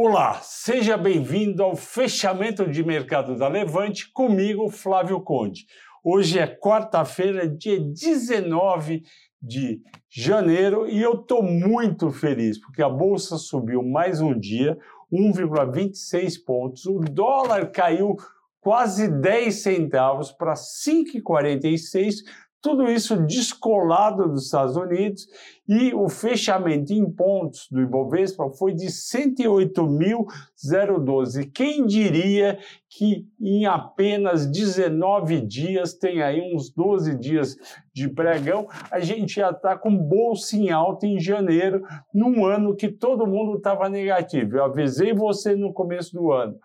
Olá, seja bem-vindo ao fechamento de mercado da Levante comigo, Flávio Conde. Hoje é quarta-feira, dia 19 de janeiro, e eu estou muito feliz porque a bolsa subiu mais um dia, 1,26 pontos, o dólar caiu quase 10 centavos para 5,46 tudo isso descolado dos Estados Unidos e o fechamento em pontos do Ibovespa foi de 108.012. Quem diria que em apenas 19 dias, tem aí uns 12 dias de pregão, a gente já está com bolsa em alta em janeiro, num ano que todo mundo estava negativo. Eu avisei você no começo do ano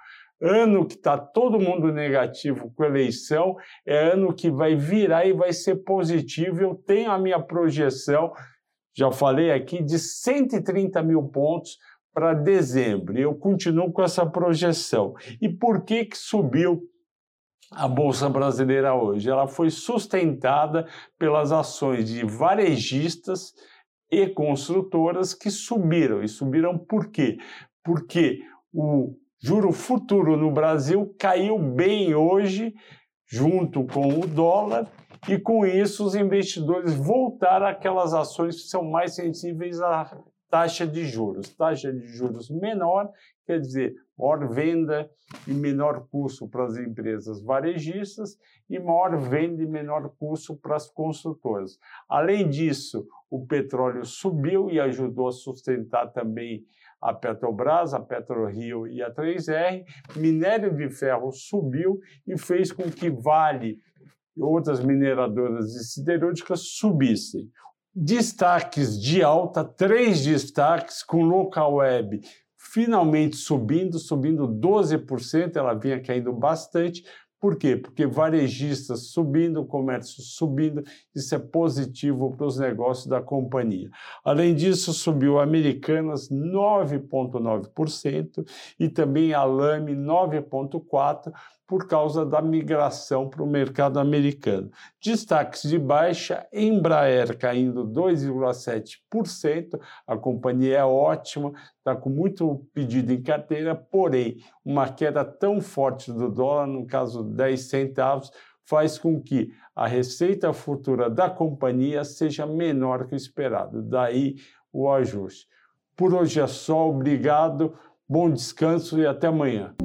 ano que está todo mundo negativo com eleição, é ano que vai virar e vai ser positivo. Eu tenho a minha projeção, já falei aqui, de 130 mil pontos para dezembro. Eu continuo com essa projeção. E por que, que subiu a Bolsa Brasileira hoje? Ela foi sustentada pelas ações de varejistas e construtoras que subiram. E subiram por quê? Porque o Juro futuro no Brasil caiu bem hoje, junto com o dólar, e com isso os investidores voltaram àquelas ações que são mais sensíveis à taxa de juros. Taxa de juros menor, quer dizer, maior venda e menor custo para as empresas varejistas e maior venda e menor custo para as construtoras. Além disso, o petróleo subiu e ajudou a sustentar também a Petrobras, a PetroRio e a 3R. Minério de ferro subiu e fez com que Vale e outras mineradoras e siderúrgicas subissem. Destaques de alta, três destaques com local web finalmente subindo, subindo 12%, ela vinha caindo bastante, por quê? Porque varejistas subindo, comércio subindo, isso é positivo para os negócios da companhia. Além disso, subiu Americanas 9,9% e também a Lame 9,4% por causa da migração para o mercado americano. Destaques de baixa, Embraer caindo 2,7%, a companhia é ótima, está com muito pedido em carteira, porém, uma queda tão forte do dólar, no caso 10 centavos, faz com que a receita futura da companhia seja menor que o esperado. Daí o ajuste. Por hoje é só, obrigado, bom descanso e até amanhã.